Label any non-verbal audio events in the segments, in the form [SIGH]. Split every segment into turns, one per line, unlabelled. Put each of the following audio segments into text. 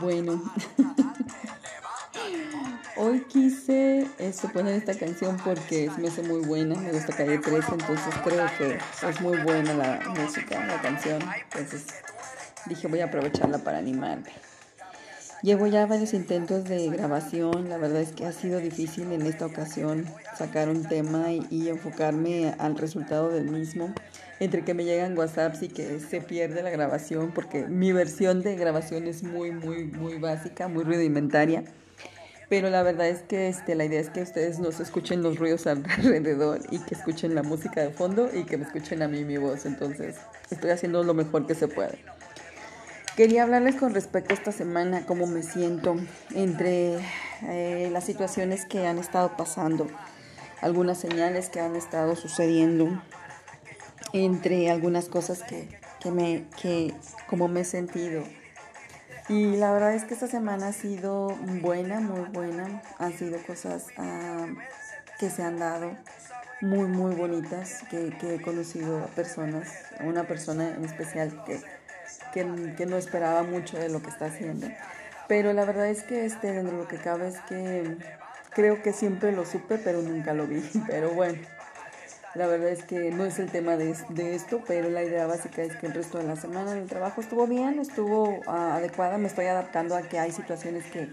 Bueno, [LAUGHS] hoy quise esto, poner esta canción porque me hace muy buena, me gusta Calle 13, entonces creo que es muy buena la música, la canción, entonces dije voy a aprovecharla para animarme. Llevo ya varios intentos de grabación, la verdad es que ha sido difícil en esta ocasión sacar un tema y, enfocarme al resultado del mismo, entre que me llegan WhatsApps y que se pierde la grabación, porque mi versión de grabación es muy, muy, muy básica, muy rudimentaria. Pero la verdad es que este, la idea es que ustedes no se escuchen los ruidos [LAUGHS] alrededor y que escuchen la música de fondo y que me escuchen a mí mi voz. Entonces estoy haciendo lo mejor que se puede. Quería hablarles con respecto a esta semana, cómo me siento entre eh, las situaciones que han estado pasando, algunas señales que han estado sucediendo, entre algunas cosas que, que me, que, como me he sentido. Y la verdad es que esta semana ha sido buena, muy buena. Han sido cosas ah, que se han dado muy, muy bonitas, que, que he conocido a personas, una persona en especial que que, no esperaba mucho de lo que está haciendo. Pero la verdad es que este, dentro de lo que cabe es que creo que siempre lo supe, pero nunca lo vi. [LAUGHS] Pero bueno, la verdad es que no es el tema de, de esto, pero la idea básica es que el resto de la semana el trabajo estuvo bien, estuvo ah, adecuada, me estoy adaptando a que hay situaciones que,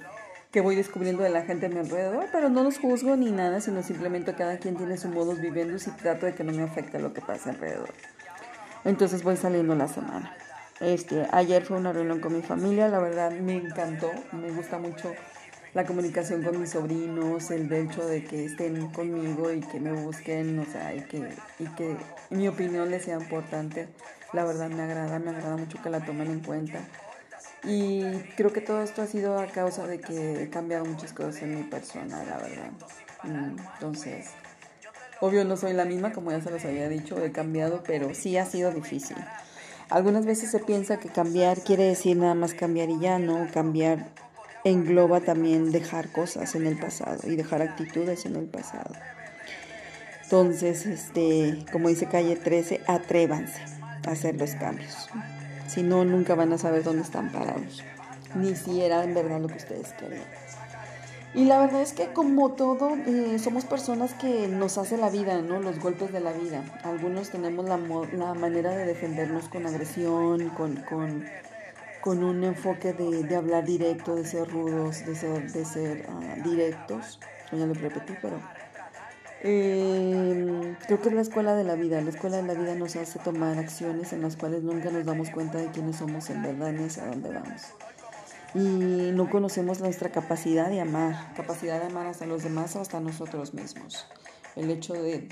que voy descubriendo de la gente a mi alrededor, pero no los juzgo ni nada, sino simplemente cada quien tiene su modo viviendo y trato de que no me afecte lo que pasa alrededor. Entonces voy saliendo la semana. Este, ayer fue una reunión con mi familia, la verdad me encantó, me gusta mucho la comunicación con mis sobrinos, el hecho de que estén conmigo y que me busquen, o sea, y que, y que mi opinión les sea importante. La verdad me agrada, me agrada mucho que la tomen en cuenta. Y creo que todo esto ha sido a causa de que he cambiado muchas cosas en mi persona, la verdad. Mm, entonces, obvio no soy la misma, como ya se los había dicho, he cambiado, pero sí ha sido difícil. Algunas veces se piensa que cambiar quiere decir nada más cambiar y ya no, cambiar engloba también dejar cosas en el pasado y dejar actitudes en el pasado. Entonces, este, como dice calle 13, atrévanse a hacer los cambios. Si no, nunca van a saber dónde están parados, ni si era en verdad lo que ustedes querían. Y la verdad es que como todo, eh, somos personas que nos hace la vida, ¿no? Los golpes de la vida. Algunos tenemos la, la manera de defendernos con agresión, con, con, con un enfoque de, de, hablar directo, de ser rudos, de ser, de ser uh, directos. Ya lo repetí, pero... Eh, creo que es la escuela de la vida. La escuela de la vida nos hace tomar acciones en las cuales nunca nos damos cuenta de quiénes somos en verdad ni hacia dónde vamos y no conocemos nuestra capacidad de amar, capacidad de amar hasta los demás o hasta nosotros mismos. El hecho de,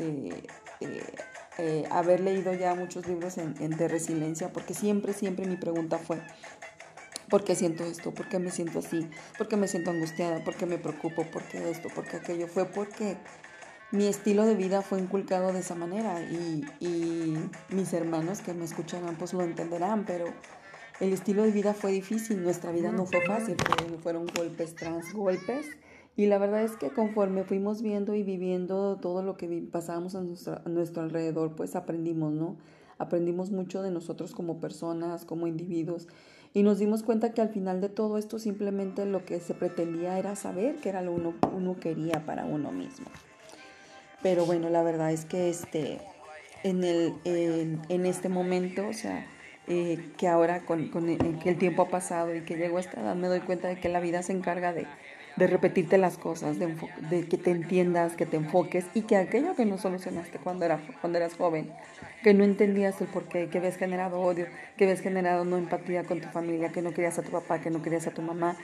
eh, haber leído ya muchos libros en, de resiliencia, porque siempre, siempre mi pregunta fue, ¿por qué siento esto? ¿Por qué me siento así? ¿Por qué me siento angustiada? ¿Por qué me preocupo? ¿Por qué esto? ¿Por qué aquello? Fue porque mi estilo de vida fue inculcado de esa manera y, mis hermanos que me escucharán pues lo entenderán, pero el estilo de vida fue difícil, nuestra vida no fue fácil, fueron golpes tras golpes. Y la verdad es que conforme fuimos viendo y viviendo todo lo que pasábamos a nuestro alrededor, pues aprendimos, ¿no? Aprendimos mucho de nosotros como personas, como individuos. Y nos dimos cuenta que al final de todo esto simplemente lo que se pretendía era saber qué era lo uno, uno quería para uno mismo. Pero bueno, la verdad es que este, en, el, en, este momento, o sea, eh, que ahora con, con el, que el tiempo ha pasado y que llego a esta edad me doy cuenta de que la vida se encarga de, de repetirte las cosas, de, de, que te entiendas, que te enfoques y que aquello que no solucionaste cuando, era, cuando eras joven, que no entendías el porqué, que habías generado odio, que habías generado no empatía con tu familia, que no querías a tu papá, que no querías a tu mamá,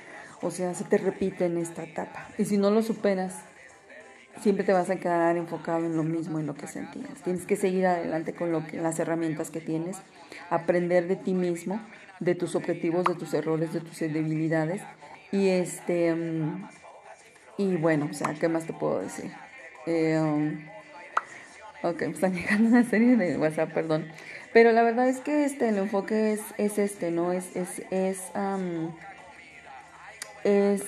o sea, se te repite en esta etapa. Y si no lo superas, siempre te vas a quedar enfocado en lo mismo, en lo que sentías. Tienes que seguir adelante con lo que, las herramientas que tienes, aprender de ti mismo, de tus objetivos, de tus errores, de tus debilidades. Y este mm, y bueno, o sea, ¿qué más te puedo decir? Eh, um, ok, me están [LAUGHS] llegando una serie de WhatsApp, perdón. Pero la verdad es que este, el enfoque es, es este, ¿no? Es, es, es um, es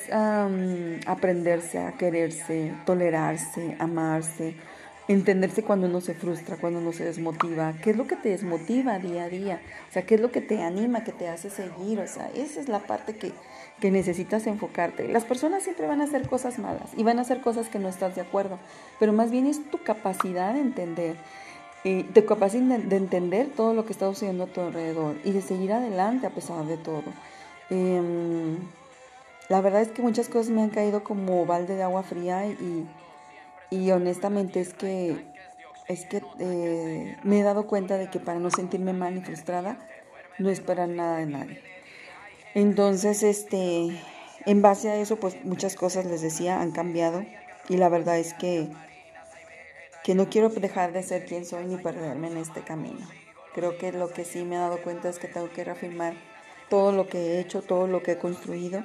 aprenderse a quererse, tolerarse, amarse, entenderse cuando uno se frustra, cuando uno se desmotiva, qué es lo que te desmotiva día a día, o sea, qué es lo que te anima, que te hace seguir, o sea, esa es la parte que, que necesitas enfocarte. Las personas siempre van a hacer cosas malas y van a hacer cosas que no estás de acuerdo, pero más bien es tu capacidad de entender, eh, capacidad de, entender todo lo que está sucediendo a tu alrededor y de seguir adelante a pesar de todo. Em, la verdad es que muchas cosas me han caído como balde de agua fría y y honestamente es que, es que eh, me he dado cuenta de que para no sentirme mal ni frustrada, no esperar nada de nadie. Entonces, este, en base a eso, pues muchas cosas, les decía, han cambiado. Y la verdad es que, que no quiero dejar de ser quien soy ni perderme en este camino. Creo que lo que sí me he dado cuenta es que tengo que reafirmar todo lo que he hecho, todo lo que he construido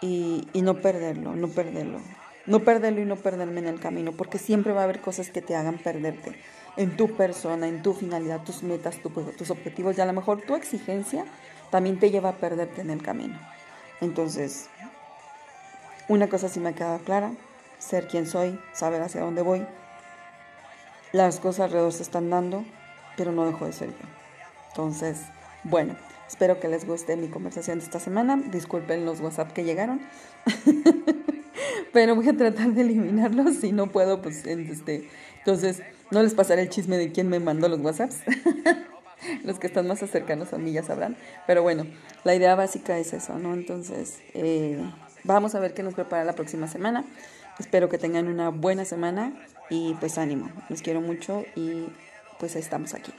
y, no perderlo, no perderlo. No perderlo y no perderme en el camino, porque siempre va a haber cosas que te hagan perderte en tu persona, en tu finalidad, tus metas, tus objetivos y a lo mejor tu exigencia también te lleva a perderte en el camino. Entonces, una cosa sí me ha quedado clara, ser quien soy, saber hacia dónde voy. Las cosas alrededor se están dando, pero no dejo de ser yo. Entonces, bueno, espero que les guste mi conversación de esta semana. Disculpen los WhatsApp que llegaron. [LAUGHS] pero voy a tratar de eliminarlos. Si no puedo, pues este, entonces no les pasaré el chisme de quién me mandó los WhatsApps. [LAUGHS] los que están más cercanos a mí ya sabrán. Pero bueno, la idea básica es eso, ¿no? Entonces, eh, vamos a ver qué nos prepara la próxima semana. Espero que tengan una buena semana y pues ánimo. Los quiero mucho y pues estamos aquí.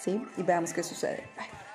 ¿Sí? Y veamos qué sucede. Bye.